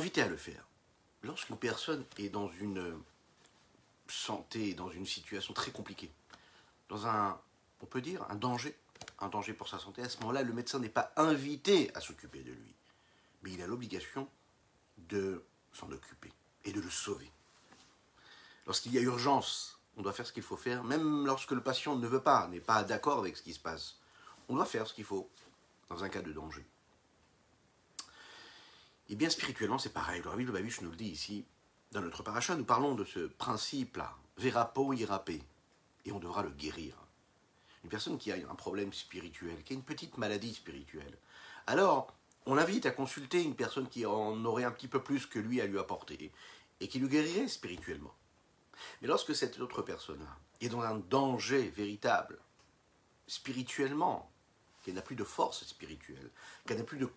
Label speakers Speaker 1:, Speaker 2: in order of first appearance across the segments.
Speaker 1: invité à le faire. Lorsqu'une personne est dans une santé, dans une situation très compliquée, dans un, on peut dire, un danger, un danger pour sa santé, à ce moment-là, le médecin n'est pas invité à s'occuper de lui, mais il a l'obligation de s'en occuper et de le sauver. Lorsqu'il y a urgence, on doit faire ce qu'il faut faire, même lorsque le patient ne veut pas, n'est pas d'accord avec ce qui se passe. On doit faire ce qu'il faut dans un cas de danger. Et bien spirituellement, c'est pareil. Le Rabbi Lubavitch nous le dit ici, dans notre paracha, nous parlons de ce principe-là, verapo irapé, et on devra le guérir. Une personne qui a un problème spirituel, qui a une petite maladie spirituelle, alors on l'invite à consulter une personne qui en aurait un petit peu plus que lui à lui apporter, et qui lui guérirait spirituellement. Mais lorsque cette autre personne-là est dans un danger véritable, spirituellement, qu'elle n'a plus de force spirituelle, qu'elle n'a plus de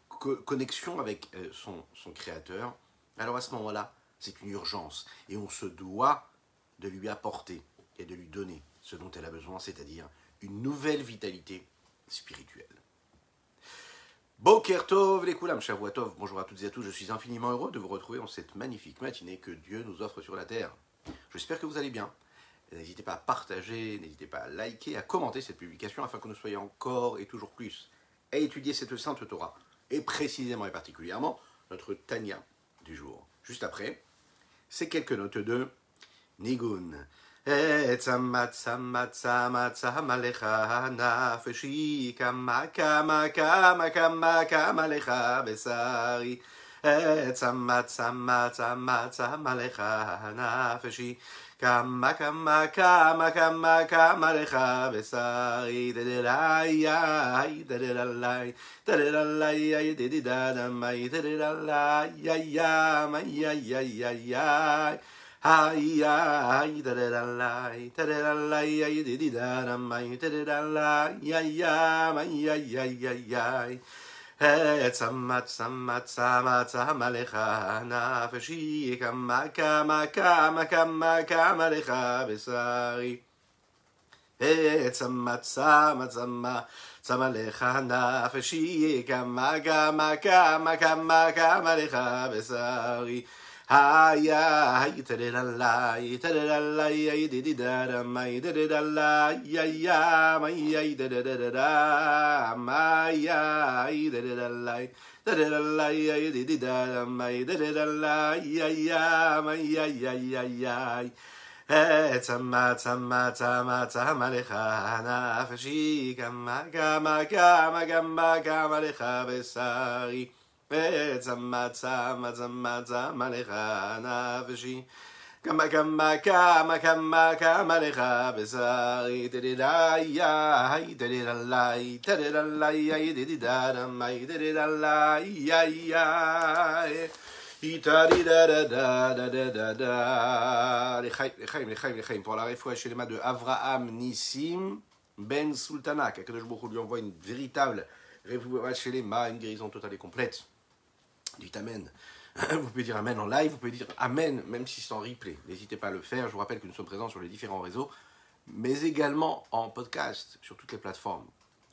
Speaker 1: connexion avec euh, son, créateur, alors à ce moment-là, c'est une urgence. Et on se doit de lui apporter et de lui donner ce dont elle a besoin, c'est-à-dire une nouvelle vitalité spirituelle. Boker Tov, les Koulam, Shavuatov, bonjour à toutes et à tous, je suis infiniment heureux de vous retrouver en cette magnifique matinée que Dieu nous offre sur la terre. J'espère que vous allez bien. N'hésitez pas à partager, n'hésitez pas à liker, à commenter cette publication afin que nous soyons encore et toujours plus à étudier cette sainte Torah, et précisément et particulièrement notre Tanya du jour. Juste après, c'est quelques notes de Nigun. כמה כמה כמה כמה כמה לך בשרי דדלי דדלי דדלי דדדמי דדלי ימי ימי היי היי דדלי דדלי דדדמי דדלי ימי ימי עץ המצה מצה מצה מלאך נפשי כמה כמה כמה כמה כמה לך בשרי. עץ המצה מצה מצה מלאך נפשי כמה כמה כמה כמה כמה לך בשרי. Haya, yitadidalla, yitadidalla, yidididada, my dididalla, ya ya, my ya, yidididada, my ya, yidididalla, dididalla, ya yidididada, my dididalla, ya ya, my ya, ya, ya, ya. Eh, tama tama tama tama lecha nafshi kama kama kama kama kama lecha besari. Pour la de Avraham Nissim Ben Sultana. qu'Akadosh Baruch lui envoie une véritable une guérison totale et complète Dites Amen. Vous pouvez dire Amen en live, vous pouvez dire Amen même si c'est en replay. N'hésitez pas à le faire. Je vous rappelle que nous sommes présents sur les différents réseaux, mais également en podcast sur toutes les plateformes.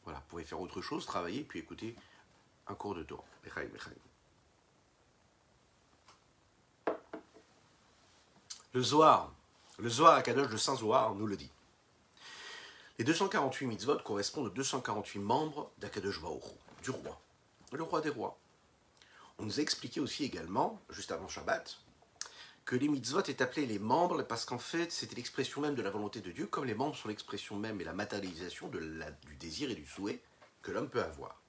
Speaker 1: Voilà, vous pouvez faire autre chose, travailler, puis écouter un cours de Torah. Le Zohar, le Zohar à Kadosh, le Saint Zohar, nous le dit. Les 248 mitzvot correspondent aux 248 membres d'Akadosh Baruch du roi, le roi des rois. On nous a expliqué aussi également, juste avant Shabbat, que les mitzvot est appelé les membres parce qu'en fait c'était l'expression même de la volonté de Dieu, comme les membres sont l'expression même et la matérialisation du désir et du souhait que l'homme peut avoir.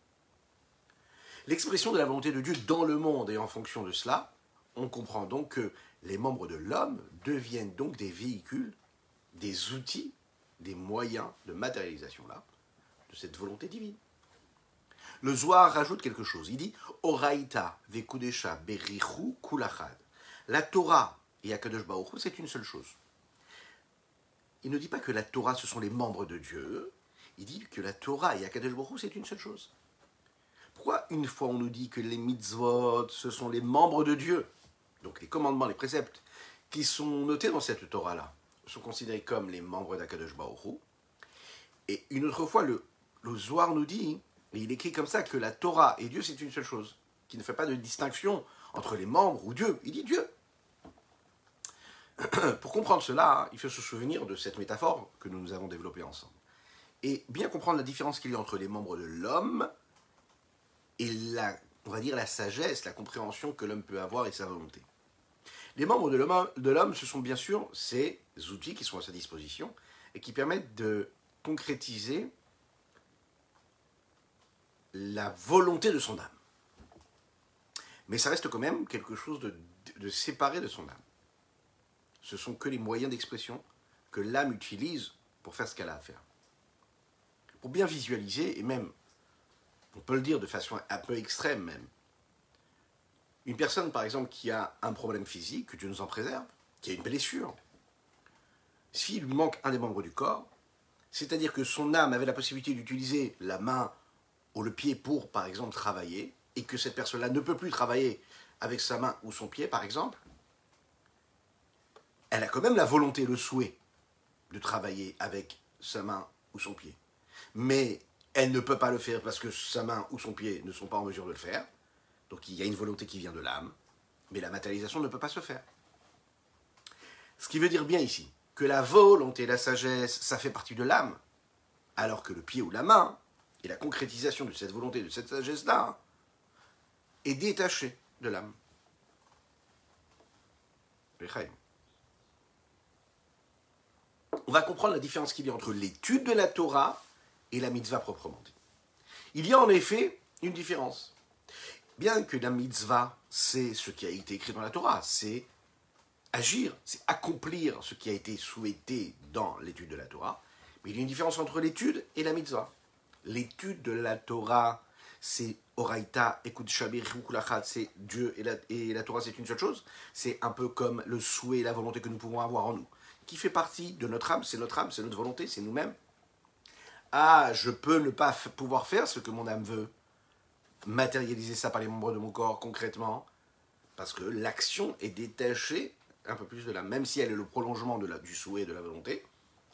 Speaker 1: L'expression de la volonté de Dieu dans le monde et en fonction de cela, on comprend donc que les membres de l'homme deviennent donc des véhicules, des outils, des moyens de matérialisation de cette volonté divine. Le Zohar rajoute quelque chose. Il dit Oraita vekudesha berichu kulachad. La Torah et Akadosh Baruch c'est une seule chose. Il ne dit pas que la Torah, ce sont les membres de Dieu. Il dit que la Torah et Akadosh Baruch c'est une seule chose. Pourquoi une fois on nous dit que les mitzvot, ce sont les membres de Dieu, donc les commandements, les préceptes, qui sont notés dans cette Torah-là, sont considérés comme les membres d'Akadosh Baruch Et une autre fois, le, le Zohar nous dit il écrit comme ça que la Torah et Dieu, c'est une seule chose, qui ne fait pas de distinction entre les membres ou Dieu. Il dit Dieu. Pour comprendre cela, il faut se souvenir de cette métaphore que nous avons développée ensemble. Et bien comprendre la différence qu'il y a entre les membres de l'homme et la, on va dire, la sagesse, la compréhension que l'homme peut avoir et sa volonté. Les membres de l'homme, ce sont bien sûr ces outils qui sont à sa disposition et qui permettent de concrétiser la volonté de son âme. Mais ça reste quand même quelque chose de, de séparé de son âme. Ce sont que les moyens d'expression que l'âme utilise pour faire ce qu'elle a à faire. Pour bien visualiser, et même, on peut le dire de façon un peu extrême même, une personne, par exemple, qui a un problème physique, que Dieu nous en préserve, qui a une blessure, s'il lui manque un des membres du corps, c'est-à-dire que son âme avait la possibilité d'utiliser la main ou le pied pour, par exemple, travailler, et que cette personne-là ne peut plus travailler avec sa main ou son pied, par exemple, elle a quand même la volonté, le souhait de travailler avec sa main ou son pied. Mais elle ne peut pas le faire parce que sa main ou son pied ne sont pas en mesure de le faire. Donc il y a une volonté qui vient de l'âme, mais la matérialisation ne peut pas se faire. Ce qui veut dire bien ici que la volonté, la sagesse, ça fait partie de l'âme, alors que le pied ou la main, et la concrétisation de cette volonté, de cette sagesse-là, est détaché de l'âme. On va comprendre la différence qu'il y a entre l'étude de la Torah et la mitzvah proprement dit. Il y a en effet une différence bien que la mitzvah, c'est ce qui a été écrit dans la Torah, c'est agir, c'est accomplir ce qui a été souhaité dans l'étude de la Torah, mais il y a une différence entre l'étude et la mitzvah. L'étude de la Torah, c'est Oraita, écoute Shabir, c'est Dieu et la, et la Torah, c'est une seule chose. C'est un peu comme le souhait et la volonté que nous pouvons avoir en nous, qui fait partie de notre âme, c'est notre âme, c'est notre volonté, c'est nous-mêmes. Ah, je peux ne pas pouvoir faire ce que mon âme veut, matérialiser ça par les membres de mon corps concrètement, parce que l'action est détachée un peu plus de la, même si elle est le prolongement de la, du souhait et de la volonté,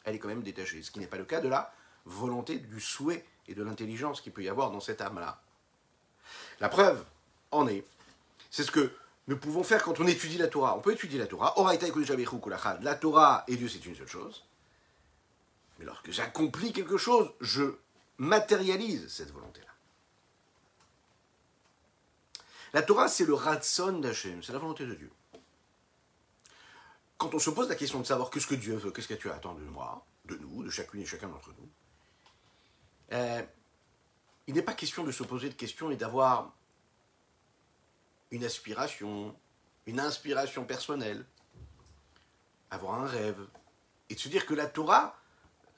Speaker 1: elle est quand même détachée, ce qui n'est pas le cas de la volonté, du souhait et de l'intelligence qu'il peut y avoir dans cette âme-là. La preuve en est, c'est ce que nous pouvons faire quand on étudie la Torah. On peut étudier la Torah. La Torah et Dieu, c'est une seule chose. Mais lorsque j'accomplis quelque chose, je matérialise cette volonté-là. La Torah, c'est le ratson d'Hachem, c'est la volonté de Dieu. Quand on se pose la question de savoir qu'est-ce que Dieu veut, qu'est-ce que tu attends de moi, de nous, de chacune et chacun d'entre nous, euh, il n'est pas question de se poser de questions et d'avoir une aspiration, une inspiration personnelle, avoir un rêve, et de se dire que la Torah,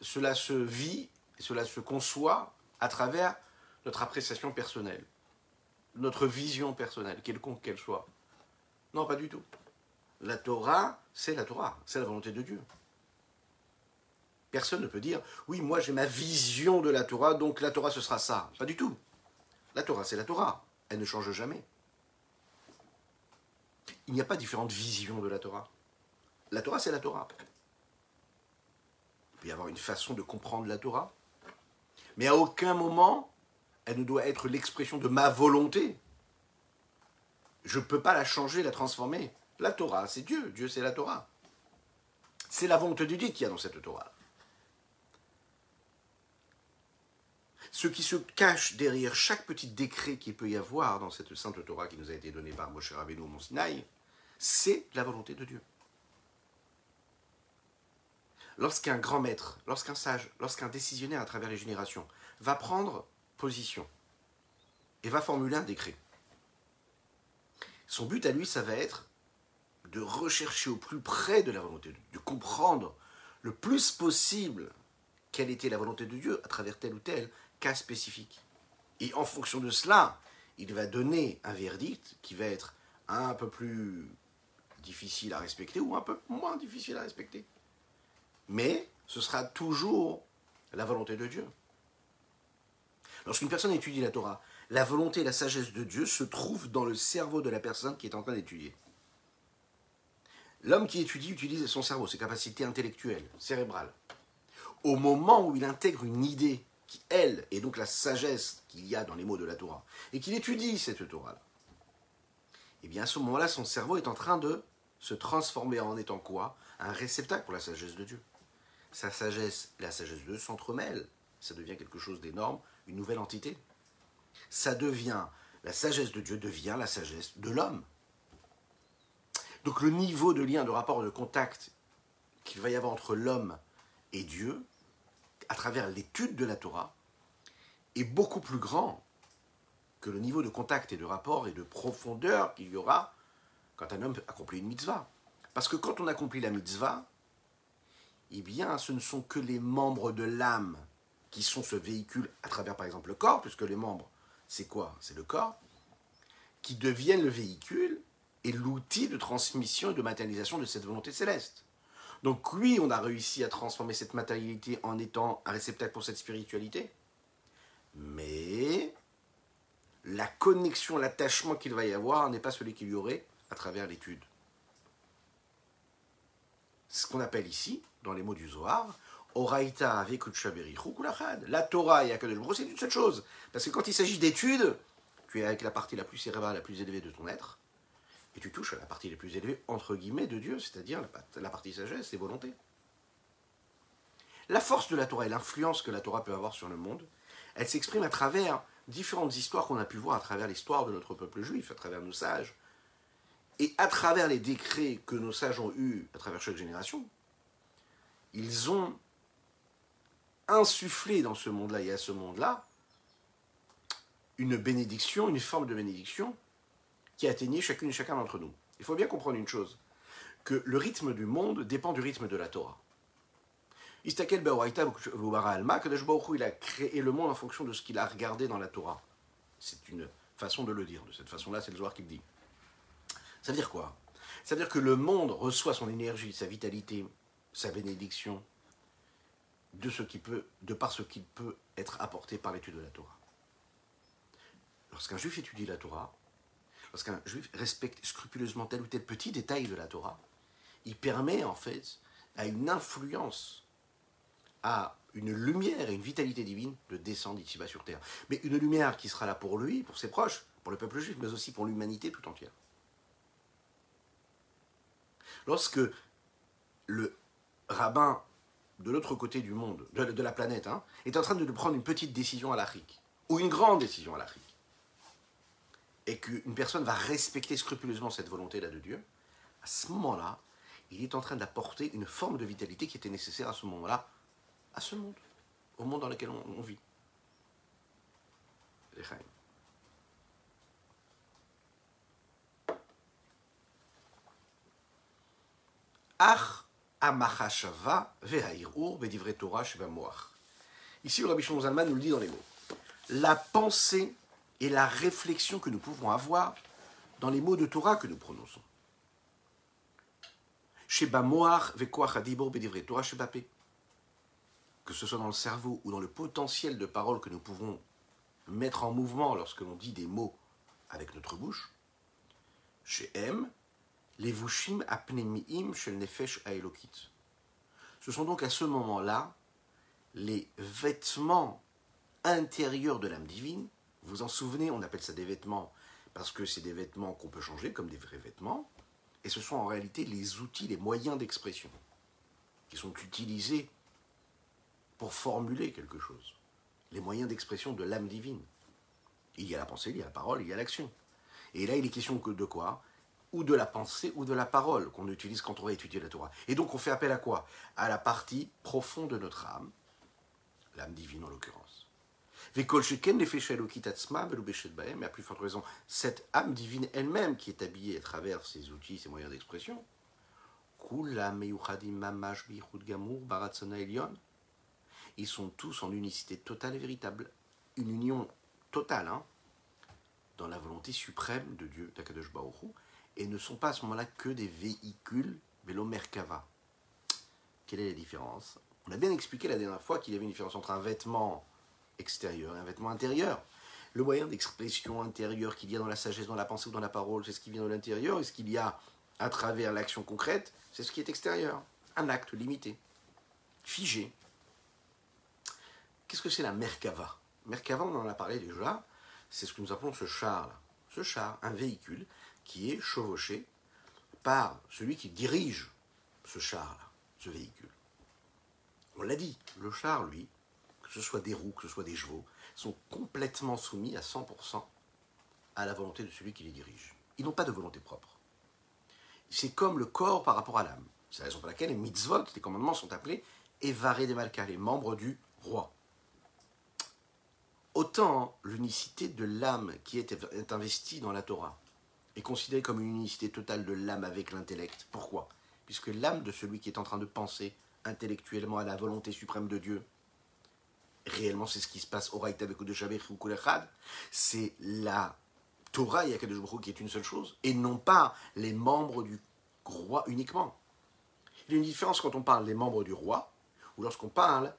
Speaker 1: cela se vit, cela se conçoit à travers notre appréciation personnelle notre vision personnelle, quelconque qu'elle soit. Non, pas du tout. La Torah, c'est la Torah, c'est la volonté de Dieu. Personne ne peut dire, oui, moi j'ai ma vision de la Torah, donc la Torah ce sera ça. Pas du tout. La Torah, c'est la Torah. Elle ne change jamais. Il n'y a pas différentes visions de la Torah. La Torah, c'est la Torah. Il peut y avoir une façon de comprendre la Torah, mais à aucun moment elle ne doit être l'expression de ma volonté. Je ne peux pas la changer, la transformer. La Torah, c'est Dieu. Dieu, c'est la Torah. C'est la volonté de Dieu qu'il y a dans cette Torah. Ce qui se cache derrière chaque petit décret qu'il peut y avoir dans cette sainte Torah qui nous a été donnée par Moshe Rabbeinu au Sinaï, c'est la volonté de Dieu. Lorsqu'un grand maître, lorsqu'un sage, lorsqu'un décisionnaire à travers les générations va prendre position et va formuler un décret. Son but à lui, ça va être de rechercher au plus près de la volonté de Dieu, de comprendre le plus possible quelle était la volonté de Dieu à travers tel ou tel cas spécifique. Et en fonction de cela, il va donner un verdict qui va être un peu plus difficile à respecter ou un peu moins difficile à respecter. Mais ce sera toujours la volonté de Dieu. Lorsqu'une personne étudie la Torah, la volonté et la sagesse de Dieu se trouvent dans le cerveau de la personne qui est en train d'étudier. L'homme qui étudie utilise son cerveau, ses capacités intellectuelles, cérébrales. Au moment où il intègre une idée qui, elle, est donc la sagesse qu'il y a dans les mots de la Torah, et qu'il étudie cette Torah-là, eh bien à ce moment-là, son cerveau est en train de se transformer en étant quoi? Un réceptacle pour la sagesse de Dieu. Sa sagesse et la sagesse de Dieu s'entremêlent. Ça devient quelque chose d'énorme, une nouvelle entité. Ça devient, la sagesse de Dieu devient la sagesse de l'homme. Donc le niveau de lien, de rapport, de contact qu'il va y avoir entre l'homme et Dieu, à travers l'étude de la Torah, est beaucoup plus grand que le niveau de contact et de rapport et de profondeur qu'il y aura quand un homme accomplit une mitzvah. Parce que quand on accomplit la mitzvah, eh bien, ce ne sont que les membres de l'âme qui sont ce véhicule à travers, par exemple, le corps, puisque les membres, c'est quoi? C'est le corps, qui deviennent le véhicule et l'outil de transmission et de matérialisation de cette volonté céleste. Donc oui, on a réussi à transformer cette matérialité en étant un réceptacle pour cette spiritualité, mais la connexion, l'attachement qu'il va y avoir n'est pas celui qu'il y aurait à travers l'étude. Ce qu'on appelle ici, dans les mots du Zohar, Oraita La Torah et Akadosh c'est une seule chose. Parce que quand il s'agit d'études, tu es avec la partie la plus cérébrale, la plus élevée de ton être, et tu touches à la partie la plus élevée, entre guillemets, de Dieu, c'est-à-dire la partie sagesse et volonté. La force de la Torah et l'influence que la Torah peut avoir sur le monde, elle s'exprime à travers différentes histoires qu'on a pu voir à travers l'histoire de notre peuple juif, à travers nos sages, et à travers les décrets que nos sages ont eus à travers chaque génération. Ils ont insufflé dans ce monde-là et à ce monde-là une bénédiction, une forme de bénédiction qui atteignait chacune et chacun d'entre nous. Il faut bien comprendre une chose, que le rythme du monde dépend du rythme de la Torah. Istakel Alma, il a créé le monde en fonction de ce qu'il a regardé dans la Torah. C'est une façon de le dire. De cette façon-là, c'est le Zohar qui le dit. Ça veut dire quoi? Ça veut dire que le monde reçoit son énergie, sa vitalité, sa bénédiction de ce qui peut, de par ce qu'il peut être apporté par l'étude de la Torah. Lorsqu'un juif étudie la Torah, lorsqu'un juif respecte scrupuleusement tel ou tel petit détail de la Torah, il permet en fait à une influence, à une lumière et une vitalité divine de descendre ici-bas sur terre. Mais une lumière qui sera là pour lui, pour ses proches, pour le peuple juif, mais aussi pour l'humanité tout entière. Lorsque le rabbin de l'autre côté du monde, de, la planète, hein, est en train de prendre une petite décision à l'Afrique, ou une grande décision à l'Afrique, et qu'une personne va respecter scrupuleusement cette volonté-là de Dieu, à ce moment-là, il est en train d'apporter une forme de vitalité qui était nécessaire à ce moment-là, à ce monde, au monde dans lequel on, vit. Ici, le Rabbi Shimon Zalman nous le dit dans les mots. La pensée et la réflexion que nous pouvons avoir dans les mots de Torah que nous prononçons. Que ce soit dans le cerveau ou dans le potentiel de paroles que nous pouvons mettre en mouvement lorsque l'on dit des mots avec notre bouche. Chez M, les apnemiim shel nefesh aelokit. Ce sont donc à ce moment-là les vêtements intérieurs de l'âme divine vous vous en souvenez, on appelle ça des vêtements parce que c'est des vêtements qu'on peut changer comme des vrais vêtements. Et ce sont en réalité les outils, les moyens d'expression qui sont utilisés pour formuler quelque chose. Les moyens d'expression de l'âme divine. Il y a la pensée, il y a la parole, il y a l'action. Et là, il est question de quoi? Ou de la pensée ou de la parole qu'on utilise quand on va étudier la Torah. Et donc, on fait appel à quoi? À la partie profonde de notre âme, l'âme divine en l'occurrence. Mais à plus forte raison, cette âme divine elle-même qui est habillée à travers ses outils, ses moyens d'expression, ils sont tous en unicité totale et véritable. Une union totale, hein, dans la volonté suprême de Dieu, et ne sont pas à ce moment-là que des véhicules Merkava. Quelle est la différence? On a bien expliqué la dernière fois qu'il y avait une différence entre un vêtement extérieur et un vêtement intérieur. Le moyen d'expression intérieure qu'il y a dans la sagesse, dans la pensée ou dans la parole, c'est ce qui vient de l'intérieur, et ce qu'il y a à travers l'action concrète, c'est ce qui est extérieur. Un acte limité, figé. Qu'est-ce que c'est la Merkava? Merkava, on en a parlé déjà, c'est ce que nous appelons ce char-là. Ce char, un véhicule qui est chevauché par celui qui dirige ce char-là, ce véhicule. On l'a dit, le char, lui, que ce soit des roues, que ce soit des chevaux, sont complètement soumis à 100% à la volonté de celui qui les dirige. Ils n'ont pas de volonté propre. C'est comme le corps par rapport à l'âme. C'est la raison pour laquelle les mitzvot, les commandements, sont appelés Evaré des Malka, les membres du roi. Autant l'unicité de l'âme qui est investie dans la Torah est considérée comme une unicité totale de l'âme avec l'intellect. Pourquoi? Puisque l'âme de celui qui est en train de penser intellectuellement à la volonté suprême de Dieu, réellement c'est ce qui se passe au Raïta de ou Kulechad, c'est la Torah et Akadosh qui est une seule chose, et non pas les membres du roi uniquement. Il y a une différence quand on parle des membres du roi, ou lorsqu'on parle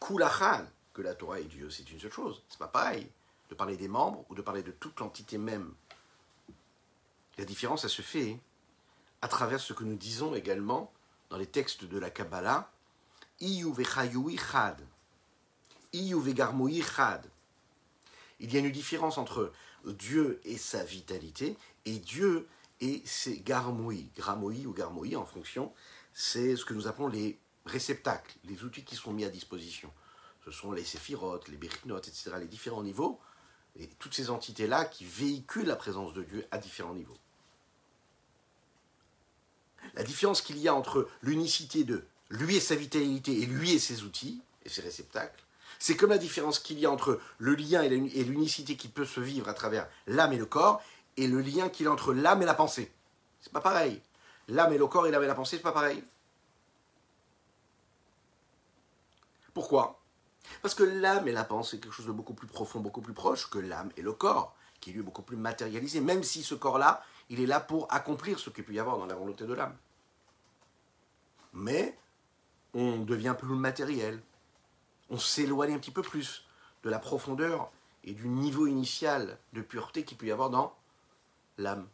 Speaker 1: Kulachad, que la Torah est Dieu, c'est une seule chose. C'est pas pareil de parler des membres ou de parler de toute l'entité même. La différence, elle se fait à travers ce que nous disons également dans les textes de la Kabbalah, Iyu chad. Il y a une différence entre Dieu et sa vitalité et Dieu et ses garmoui. Gramoui ou garmoui en fonction, c'est ce que nous appelons les réceptacles, les outils qui sont mis à disposition. Ce sont les séphirotes, les béchinotes, etc., les différents niveaux, et toutes ces entités-là qui véhiculent la présence de Dieu à différents niveaux. La différence qu'il y a entre l'unicité de lui et sa vitalité et lui et ses outils et ses réceptacles, c'est comme la différence qu'il y a entre le lien et l'unicité qui peut se vivre à travers l'âme et le corps et le lien qu'il y a entre l'âme et la pensée. C'est pas pareil. L'âme et le corps et l'âme et la pensée, c'est pas pareil. Pourquoi? Parce que l'âme et la pensée, c'est quelque chose de beaucoup plus profond, beaucoup plus proche que l'âme et le corps, qui lui est beaucoup plus matérialisé, même si ce corps-là, il est là pour accomplir ce qu'il peut y avoir dans la volonté de l'âme. Mais on devient plus matériel, on s'éloigne un petit peu plus de la profondeur et du niveau initial de pureté qu'il peut y avoir dans l'âme.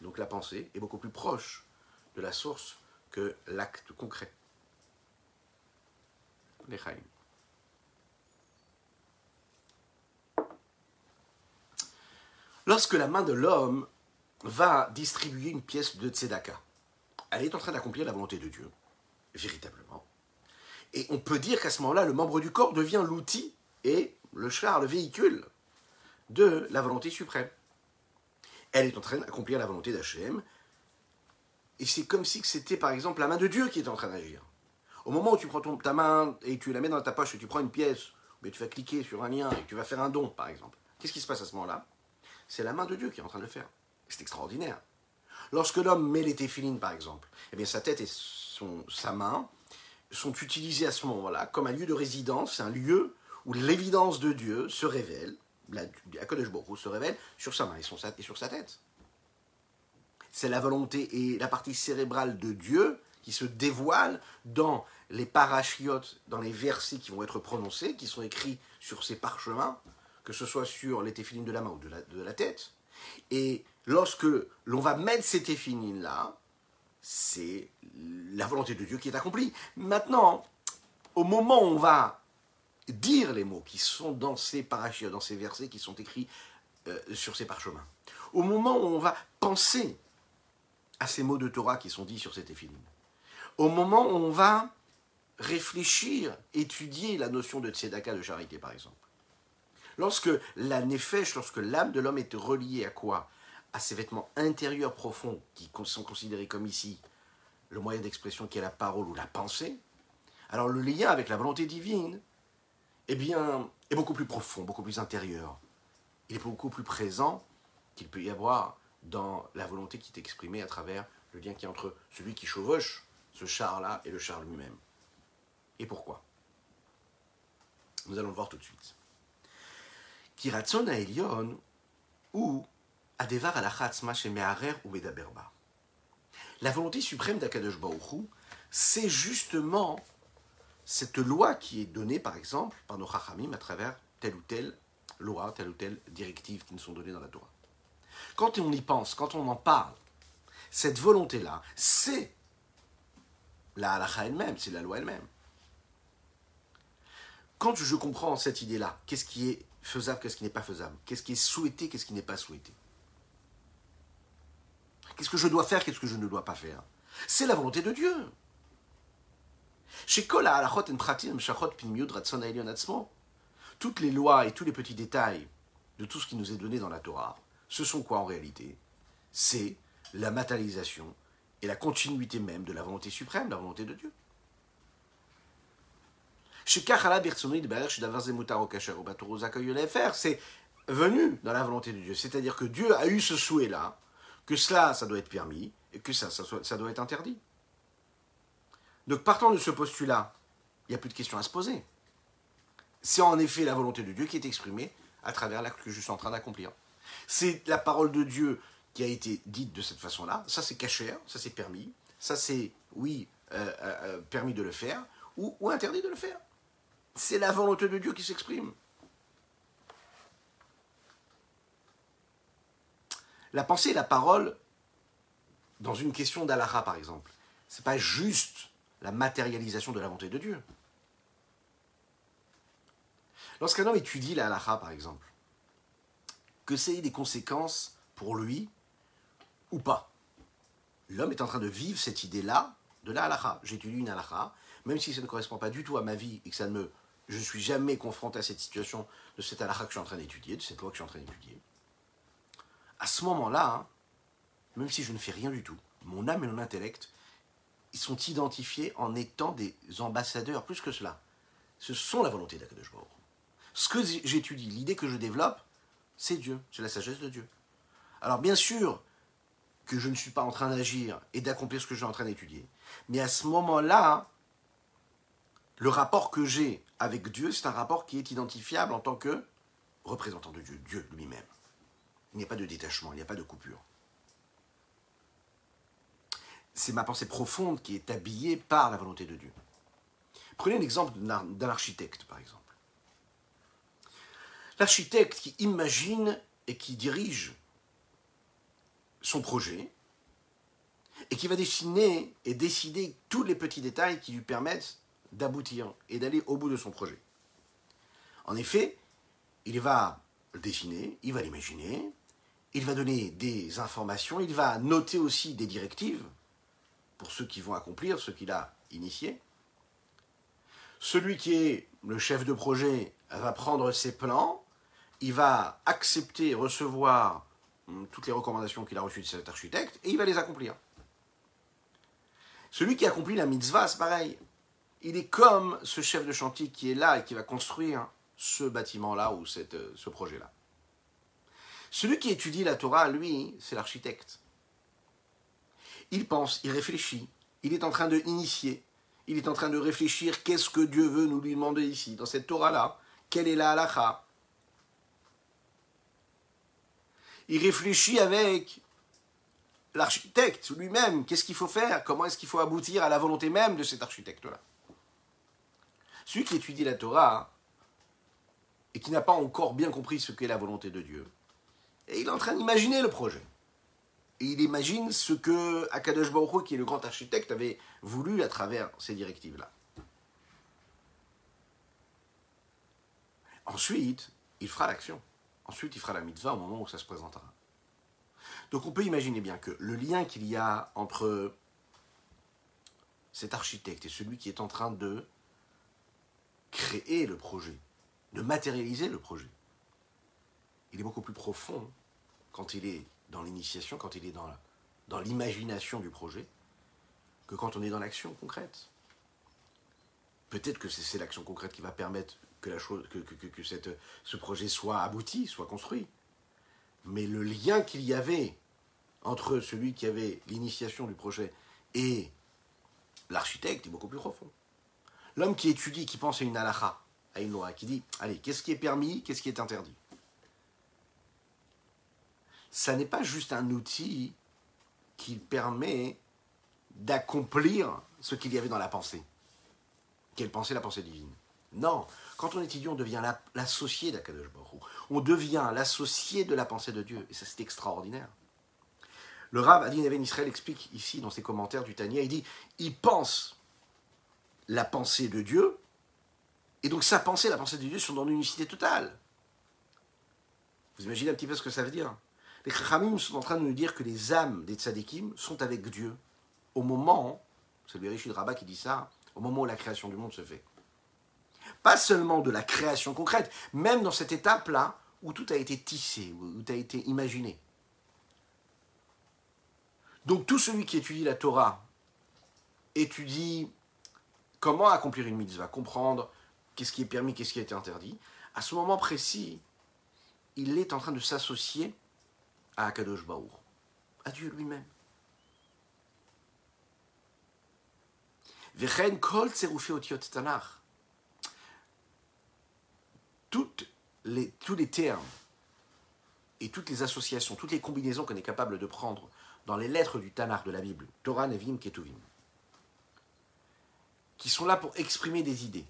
Speaker 1: Donc la pensée est beaucoup plus proche de la source que l'acte concret. Lorsque la main de l'homme va distribuer une pièce de tzedaka, elle est en train d'accomplir la volonté de Dieu, véritablement. Et on peut dire qu'à ce moment-là, le membre du corps devient l'outil et le char, le véhicule de la volonté suprême. Elle est en train d'accomplir la volonté d'Hachem. Et c'est comme si c'était par exemple la main de Dieu qui est en train d'agir. Au moment où tu prends ta main et tu la mets dans ta poche et tu prends une pièce, mais tu vas cliquer sur un lien et tu vas faire un don, par exemple, qu'est-ce qui se passe à ce moment-là? C'est la main de Dieu qui est en train de le faire. C'est extraordinaire. Lorsque l'homme met les téphilines, par exemple, eh bien sa tête et son, sa main sont utilisés à ce moment-là comme un lieu de résidence, un lieu où l'évidence de Dieu se révèle, la Kodesh se révèle sur sa main et, sur sa tête. C'est la volonté et la partie cérébrale de Dieu qui se dévoile dans les parachiotes, dans les versets qui vont être prononcés, qui sont écrits sur ces parchemins, que ce soit sur les téphilines de la main ou de la, tête. Et lorsque l'on va mettre ces téphilines-là, c'est la volonté de Dieu qui est accomplie. Maintenant, au moment où on va dire les mots qui sont dans ces parachutes, dans ces versets qui sont écrits euh, sur ces parchemins, au moment où on va penser à ces mots de Torah qui sont dits sur cette éphiline, au moment où on va réfléchir, étudier la notion de tzedaka, de charité par exemple, lorsque la nefesh, lorsque l'âme de l'homme est reliée à quoi? À ces vêtements intérieurs profonds qui sont considérés comme ici le moyen d'expression qui est la parole ou la pensée, alors le lien avec la volonté divine, eh bien, est beaucoup plus profond, beaucoup plus intérieur. Il est beaucoup plus présent qu'il peut y avoir dans la volonté qui est exprimée à travers le lien qui est entre celui qui chevauche ce char-là et le char lui-même. Et pourquoi? Nous allons le voir tout de suite. Kiratson Elion ou Adevar ou La volonté suprême d'Akadosh Baruch c'est justement cette loi qui est donnée, par exemple, par nos Chachamim à travers telle ou telle loi, telle ou telle directive qui nous sont données dans la Torah. Quand on y pense, quand on en parle, cette volonté-là, c'est la halacha elle-même, c'est la loi elle-même. Quand je comprends cette idée-là, qu'est-ce qui est faisable, qu'est-ce qui n'est pas faisable, qu'est-ce qui est souhaité, qu'est-ce qui n'est pas souhaité, Qu'est-ce que je dois faire Qu'est-ce que je ne dois pas faire? C'est la volonté de Dieu. Toutes les lois et tous les petits détails de tout ce qui nous est donné dans la Torah, ce sont quoi en réalité? C'est la matérialisation et la continuité même de la volonté suprême, la volonté de Dieu. C'est venu dans la volonté de Dieu. C'est-à-dire que Dieu a eu ce souhait-là, que cela, ça doit être permis, et que ça, ça, doit être interdit. Donc partant de ce postulat, il n'y a plus de questions à se poser. C'est en effet la volonté de Dieu qui est exprimée à travers l'acte que je suis en train d'accomplir. C'est la parole de Dieu qui a été dite de cette façon-là. Ça, c'est caché, ça, c'est permis. Ça, c'est, oui, euh, euh, euh, permis de le faire ou interdit de le faire. C'est la volonté de Dieu qui s'exprime. La pensée et la parole, dans une question d'Alara par exemple, c'est pas juste la matérialisation de la volonté de Dieu. Lorsqu'un homme étudie la par exemple, que c'est des conséquences pour lui ou pas? L'homme est en train de vivre cette idée-là de la. J'étudie une halakha, même si ça ne correspond pas du tout à ma vie et que ça ne me, je ne suis jamais confronté à cette situation de cette halakha que je suis en train d'étudier, de cette loi que je suis en train d'étudier à ce moment-là, hein, même si je ne fais rien du tout, mon âme et mon intellect, ils sont identifiés en étant des ambassadeurs, plus que cela. Ce sont la volonté d'Akadosh Ce que j'étudie, l'idée que je développe, c'est Dieu, c'est la sagesse de Dieu. Alors bien sûr que je ne suis pas en train d'agir et d'accomplir ce que je suis en train d'étudier, mais à ce moment-là, le rapport que j'ai avec Dieu, c'est un rapport qui est identifiable en tant que représentant de Dieu, Dieu lui-même. Il n'y a pas de détachement, il n'y a pas de coupure. C'est ma pensée profonde qui est habillée par la volonté de Dieu. Prenez l'exemple d'un architecte, par exemple. L'architecte qui imagine et qui dirige son projet et qui va dessiner et décider tous les petits détails qui lui permettent d'aboutir et d'aller au bout de son projet. En effet, il va le dessiner, il va l'imaginer, il va donner des informations, il va noter aussi des directives pour ceux qui vont accomplir ce qu'il a initié. Celui qui est le chef de projet va prendre ses plans, il va accepter, recevoir hum, toutes les recommandations qu'il a reçues de cet architecte et il va les accomplir. Celui qui accomplit la mitzvah, c'est pareil. Il est comme ce chef de chantier qui est là et qui va construire ce bâtiment-là ou euh, ce projet-là. Celui qui étudie la Torah, lui, c'est l'architecte. Il pense, il réfléchit, il est en train de initier, il est en train de réfléchir qu'est-ce que Dieu veut nous lui demander ici, dans cette Torah-là, quelle est la halacha. Il réfléchit avec l'architecte lui-même, qu'est-ce qu'il faut faire, comment est-ce qu'il faut aboutir à la volonté même de cet architecte-là? Celui qui étudie la Torah et qui n'a pas encore bien compris ce qu'est la volonté de Dieu, et il est en train d'imaginer le projet. Et il imagine ce que Akadosh Baruch qui est le grand architecte, avait voulu à travers ces directives-là. Ensuite, il fera l'action. Ensuite, il fera la mitzvah au moment où ça se présentera. Donc on peut imaginer bien que le lien qu'il y a entre cet architecte et celui qui est en train de créer le projet, de matérialiser le projet, il est beaucoup plus profond quand il est dans l'initiation, quand il est dans, l'imagination du projet, que quand on est dans l'action concrète. Peut-être que c'est l'action concrète qui va permettre que, la chose, que, ce projet soit abouti, soit construit. Mais le lien qu'il y avait entre celui qui avait l'initiation du projet et l'architecte est beaucoup plus profond. L'homme qui étudie, qui pense à une halakha, à une loi, qui dit, allez, qu'est-ce qui est permis, qu'est-ce qui est interdit? Ça n'est pas juste un outil qui permet d'accomplir ce qu'il y avait dans la pensée. Quelle pensée? La pensée divine. Non, quand on étudie, on devient l'associé d'Akadosh Baruch On devient l'associé de la pensée de Dieu. Et ça, c'est extraordinaire. Le Rav Adin Even Israël explique ici, dans ses commentaires du Tania, il dit il pense la pensée de Dieu, et donc sa pensée et la pensée de Dieu sont dans une unicité totale. Vous imaginez un petit peu ce que ça veut dire? Les Chachamim sont en train de nous dire que les âmes des tzadikim sont avec Dieu au moment, c'est le Bereshit Rabbah qui dit ça, au moment où la création du monde se fait. Pas seulement de la création concrète, même dans cette étape-là où tout a été tissé, où tout a été imaginé. Donc tout celui qui étudie la Torah étudie comment accomplir une mitzvah, comprendre qu'est-ce qui est permis, qu'est-ce qui a été interdit. À ce moment précis, il est en train de s'associer à Akadosh Baour, à Dieu lui-même. Vechen kol tanach. Toutes tous les termes et toutes les associations, toutes les combinaisons qu'on est capable de prendre dans les lettres du Tanakh de la Bible, Torah, Nevim, Ketuvim, qui sont là pour exprimer des idées.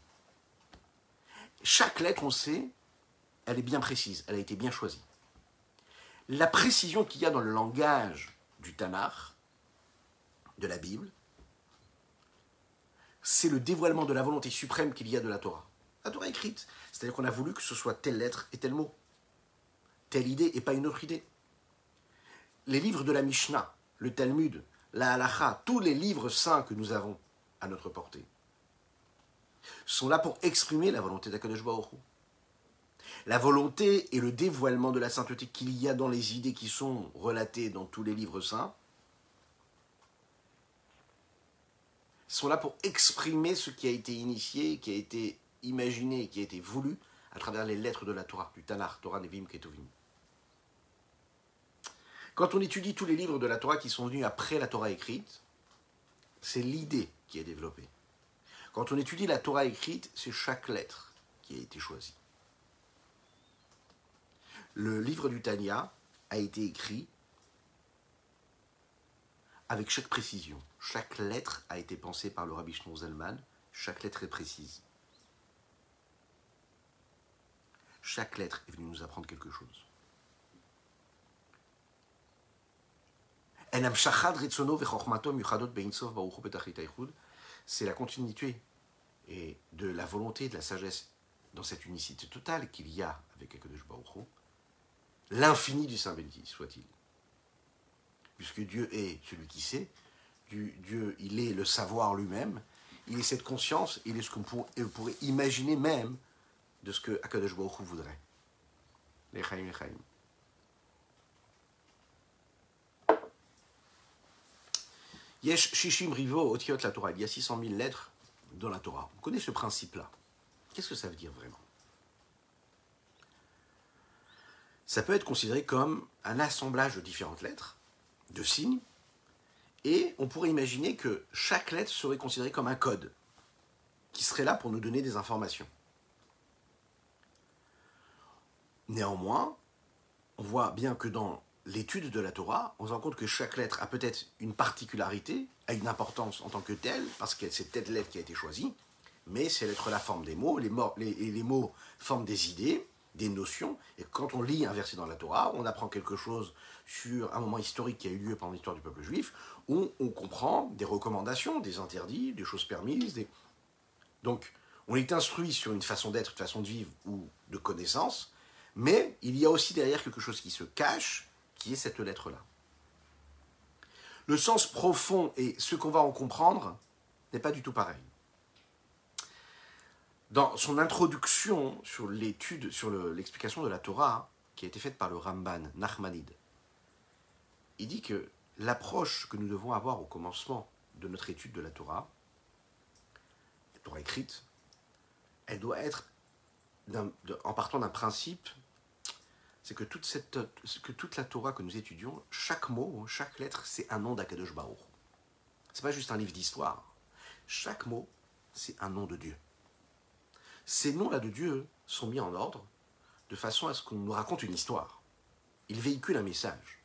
Speaker 1: Chaque lettre, on sait, elle est bien précise, elle a été bien choisie. La précision qu'il y a dans le langage du Tanakh, de la Bible, c'est le dévoilement de la volonté suprême qu'il y a de la Torah. La Torah écrite, c'est-à-dire qu'on a voulu que ce soit telle lettre et tel mot, telle idée et pas une autre idée. Les livres de la Mishnah, le Talmud, la Halacha, tous les livres saints que nous avons à notre portée, sont là pour exprimer la volonté d'Akadosh Baruch La volonté et le dévoilement de la sainteté qu'il y a dans les idées qui sont relatées dans tous les livres saints sont là pour exprimer ce qui a été initié, qui a été imaginé, qui a été voulu à travers les lettres de la Torah, du Tanakh, Torah Nevim Ketuvim. Quand on étudie tous les livres de la Torah qui sont venus après la Torah écrite, c'est l'idée qui est développée. Quand on étudie la Torah écrite, c'est chaque lettre qui a été choisie. Le livre du Tanya a été écrit avec chaque précision. Chaque lettre a été pensée par le rabbi Shnon. Chaque lettre est précise. Chaque lettre est venue nous apprendre quelque chose. C'est la continuité et de la volonté, de la sagesse dans cette unicité totale qu'il y a avec Akadosh Baruch l'infini du Saint béni soit-il puisque Dieu est celui qui sait, Dieu, il est le savoir lui-même, il est cette conscience, il est ce qu'on pourrait imaginer même de ce que Akadosh Baruch voudrait. Lechaim, lechaim. Yesh Shishim Rivo Otiot la Torah. Il y a 600 000 lettres dans la Torah. On connaît ce principe-là. Qu'est-ce que ça veut dire vraiment? Ça peut être considéré comme un assemblage de différentes lettres de signes, et on pourrait imaginer que chaque lettre serait considérée comme un code, qui serait là pour nous donner des informations. Néanmoins, on voit bien que dans l'étude de la Torah, on se rend compte que chaque lettre a peut-être une particularité, a une importance en tant que telle, parce que c'est telle lettre qui a été choisie, mais ces lettres-là forment des mots, les, les, les mots forment des idées, des notions. Et quand on lit un verset dans la Torah, on apprend quelque chose sur un moment historique qui a eu lieu pendant l'histoire du peuple juif, où on comprend des recommandations, des interdits, des choses permises. Des... Donc, on est instruit sur une façon d'être, une façon de vivre ou de connaissance, mais il y a aussi derrière quelque chose qui se cache, qui est cette lettre-là. Le sens profond et ce qu'on va en comprendre n'est pas du tout pareil dans son introduction sur l'étude, sur l'explication de la Torah, qui a été faite par le Ramban Nachmanide, il dit que l'approche que nous devons avoir au commencement de notre étude de la Torah, la Torah écrite, elle doit être en partant d'un principe, c'est que toute, cette, que toute la Torah que nous étudions, chaque mot, chaque lettre, c'est un nom d'Akadosh Baruch. C'est pas juste un livre d'histoire. Chaque mot, c'est un nom de Dieu ces noms-là de Dieu sont mis en ordre de façon à ce qu'on nous raconte une histoire. Ils véhiculent un message.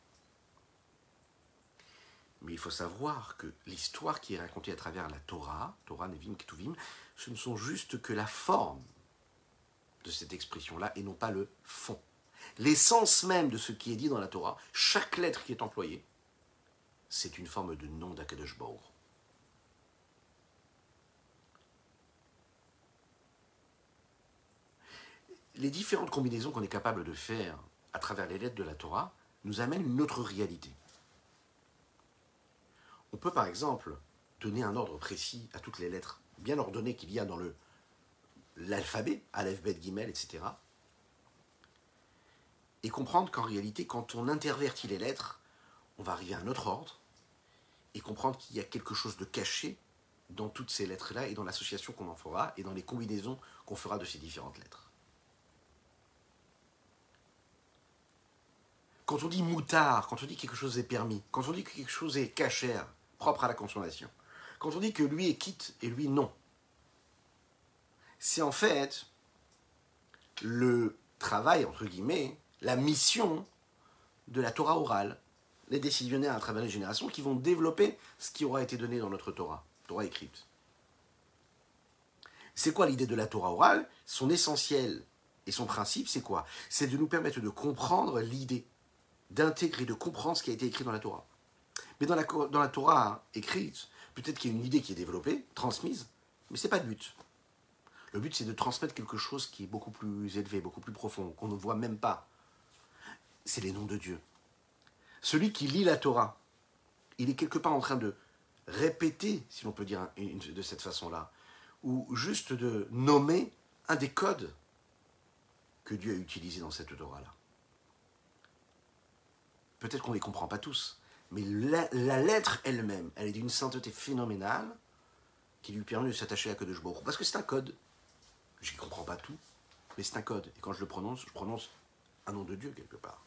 Speaker 1: Mais il faut savoir que l'histoire qui est racontée à travers la Torah, Torah, Nevim, Ketuvim, ce ne sont juste que la forme de cette expression-là et non pas le fond. L'essence même de ce qui est dit dans la Torah, chaque lettre qui est employée, c'est une forme de nom d'Akadosh les différentes combinaisons qu'on est capable de faire à travers les lettres de la Torah nous amène une autre réalité. On peut par exemple donner un ordre précis à toutes les lettres bien ordonnées qu'il y a dans l'alphabet, Aleph, Bet, Gimel, etc. Et comprendre qu'en réalité, quand on intervertit les lettres, on va arriver à un autre ordre et comprendre qu'il y a quelque chose de caché dans toutes ces lettres-là et dans l'association qu'on en fera et dans les combinaisons qu'on fera de ces différentes lettres. Quand on dit moutard, quand on dit que quelque chose est permis, quand on dit que quelque chose est cachère, propre à la consommation, quand on dit que lui est quitte et lui non, c'est en fait le travail, entre guillemets, la mission de la Torah orale, les décisionnaires à travers les générations qui vont développer ce qui aura été donné dans notre Torah, Torah écrite. C'est quoi l'idée de la Torah orale? Son essentiel et son principe, c'est quoi? C'est de nous permettre de comprendre l'idée, d'intégrer, de comprendre ce qui a été écrit dans la Torah. Mais dans la, Torah écrite, peut-être qu'il y a une idée qui est développée, transmise, mais ce n'est pas le but. Le but, c'est de transmettre quelque chose qui est beaucoup plus élevé, beaucoup plus profond, qu'on ne voit même pas. C'est les noms de Dieu. Celui qui lit la Torah, il est quelque part en train de répéter, si l'on peut dire de cette façon-là, ou juste de nommer un des codes que Dieu a utilisés dans cette Torah-là. Peut-être qu'on ne les comprend pas tous, mais la, lettre elle-même, elle est d'une sainteté phénoménale qui lui permet de s'attacher à Kadosh Baruch Parce que c'est un code. Je ne comprends pas tout, mais c'est un code. Et quand je le prononce, je prononce un nom de Dieu quelque part.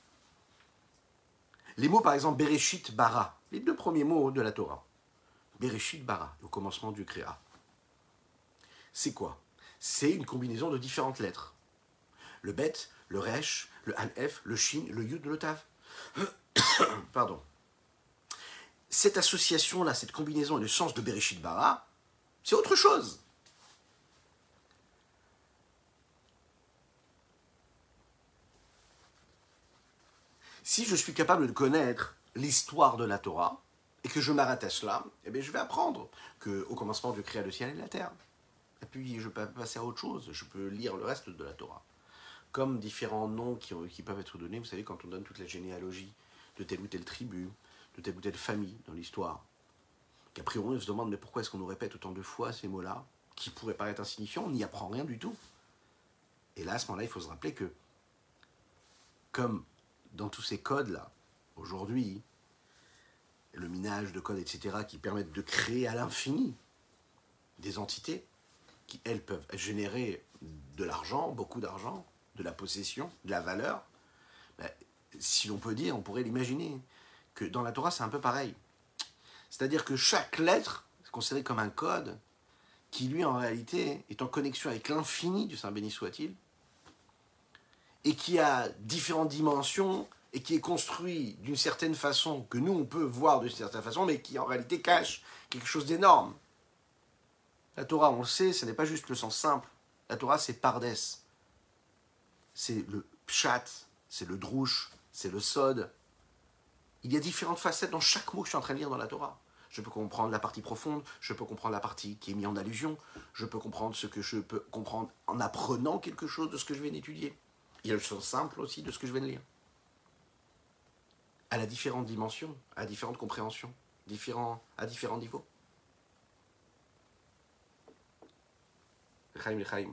Speaker 1: Les mots, par exemple, Bereshit, Bara, les deux premiers mots de la Torah. Bereshit, Bara, au commencement du Créa. C'est quoi? C'est une combinaison de différentes lettres. Le Bet, le Resh, le Aleph, le Shin, le Yud, le Tav. Pardon. Cette association-là, cette combinaison et le sens de Bereshit Bara, c'est autre chose. Si je suis capable de connaître l'histoire de la Torah et que je m'arrête à cela, eh bien, je vais apprendre qu'au commencement, Dieu créa le ciel et la terre. Et puis, je peux passer à autre chose. Je peux lire le reste de la Torah. Comme différents noms qui, qui peuvent être donnés, vous savez, quand on donne toute la généalogie de telle ou telle tribu, de telle ou telle famille dans l'histoire, qu'a priori on se demande mais pourquoi est-ce qu'on nous répète autant de fois ces mots-là, qui pourraient paraître insignifiants, on n'y apprend rien du tout. Et là, à ce moment-là, il faut se rappeler que, comme dans tous ces codes-là, aujourd'hui, le minage de codes, etc., qui permettent de créer à l'infini des entités qui, elles, peuvent générer de l'argent, beaucoup d'argent, de la possession, de la valeur, ben, si l'on peut dire, on pourrait l'imaginer, que dans la Torah, c'est un peu pareil. C'est-à-dire que chaque lettre est considérée comme un code qui, lui, en réalité, est en connexion avec l'infini du Saint béni soit-il, et qui a différentes dimensions et qui est construit d'une certaine façon, que nous on peut voir d'une certaine façon, mais qui en réalité cache quelque chose d'énorme. La Torah, on le sait, ce n'est pas juste le sens simple. La Torah, c'est pardès. C'est le pshat, c'est le drouche, c'est le sod. Il y a différentes facettes dans chaque mot que je suis en train de lire dans la Torah. Je peux comprendre la partie profonde, je peux comprendre la partie qui est mise en allusion, je peux comprendre ce que je peux comprendre en apprenant quelque chose de ce que je viens d'étudier. Il y a le sens simple aussi de ce que je viens de lire. Elle a différentes dimensions, à différentes compréhensions, à différents niveaux. Chaim, Chaim.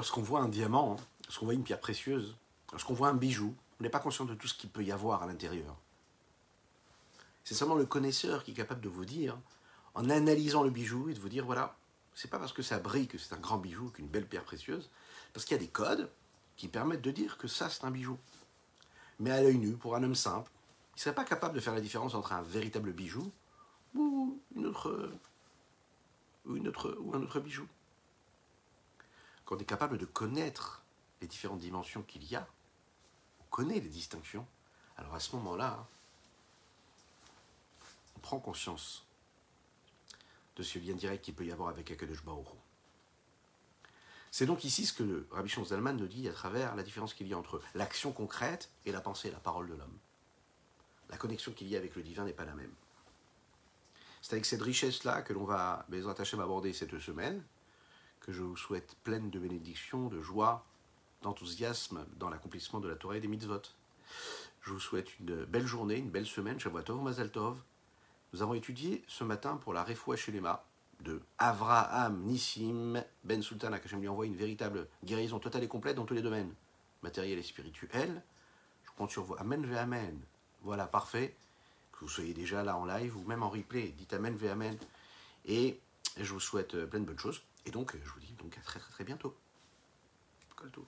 Speaker 1: Lorsqu'on voit un diamant, lorsqu'on voit une pierre précieuse, lorsqu'on voit un bijou, on n'est pas conscient de tout ce qu'il peut y avoir à l'intérieur. C'est seulement le connaisseur qui est capable de vous dire en analysant le bijou et de vous dire voilà, c'est pas parce que ça brille que c'est un grand bijou, qu'une belle pierre précieuse, parce qu'il y a des codes qui permettent de dire que ça c'est un bijou. Mais à l'œil nu, pour un homme simple, il ne serait pas capable de faire la différence entre un véritable bijou ou, une ou, autre, ou un autre bijou. On est capable de connaître les différentes dimensions qu'il y a, on connaît les distinctions, alors à ce moment-là, on prend conscience de ce lien direct qu'il peut y avoir avec Akadosh Baruch C'est donc ici ce que Rabbi Zalman nous dit à travers la différence qu'il y a entre l'action concrète et la pensée, la parole de l'homme. La connexion qu'il y a avec le divin n'est pas la même. C'est avec cette richesse-là que l'on va, Bezrat Hashem, aborder cette semaine, que je vous souhaite pleine de bénédictions, de joie, d'enthousiasme dans l'accomplissement de la Torah et des mitzvot. Je vous souhaite une belle journée, une belle semaine, Shavuotov, Mazal Tov. Nous avons étudié ce matin pour la Refoua Shelema de Avraham Nissim Ben Sultan, que lui envoie une véritable guérison totale et complète dans tous les domaines, matériel et spirituel. Je compte sur vous. Amen, ve Amen. Voilà, parfait. Que vous soyez déjà là en live ou même en replay. Dites Amen, ve Amen. Et je vous souhaite plein de bonnes choses. Et donc, je vous dis donc à très très très bientôt. Colto.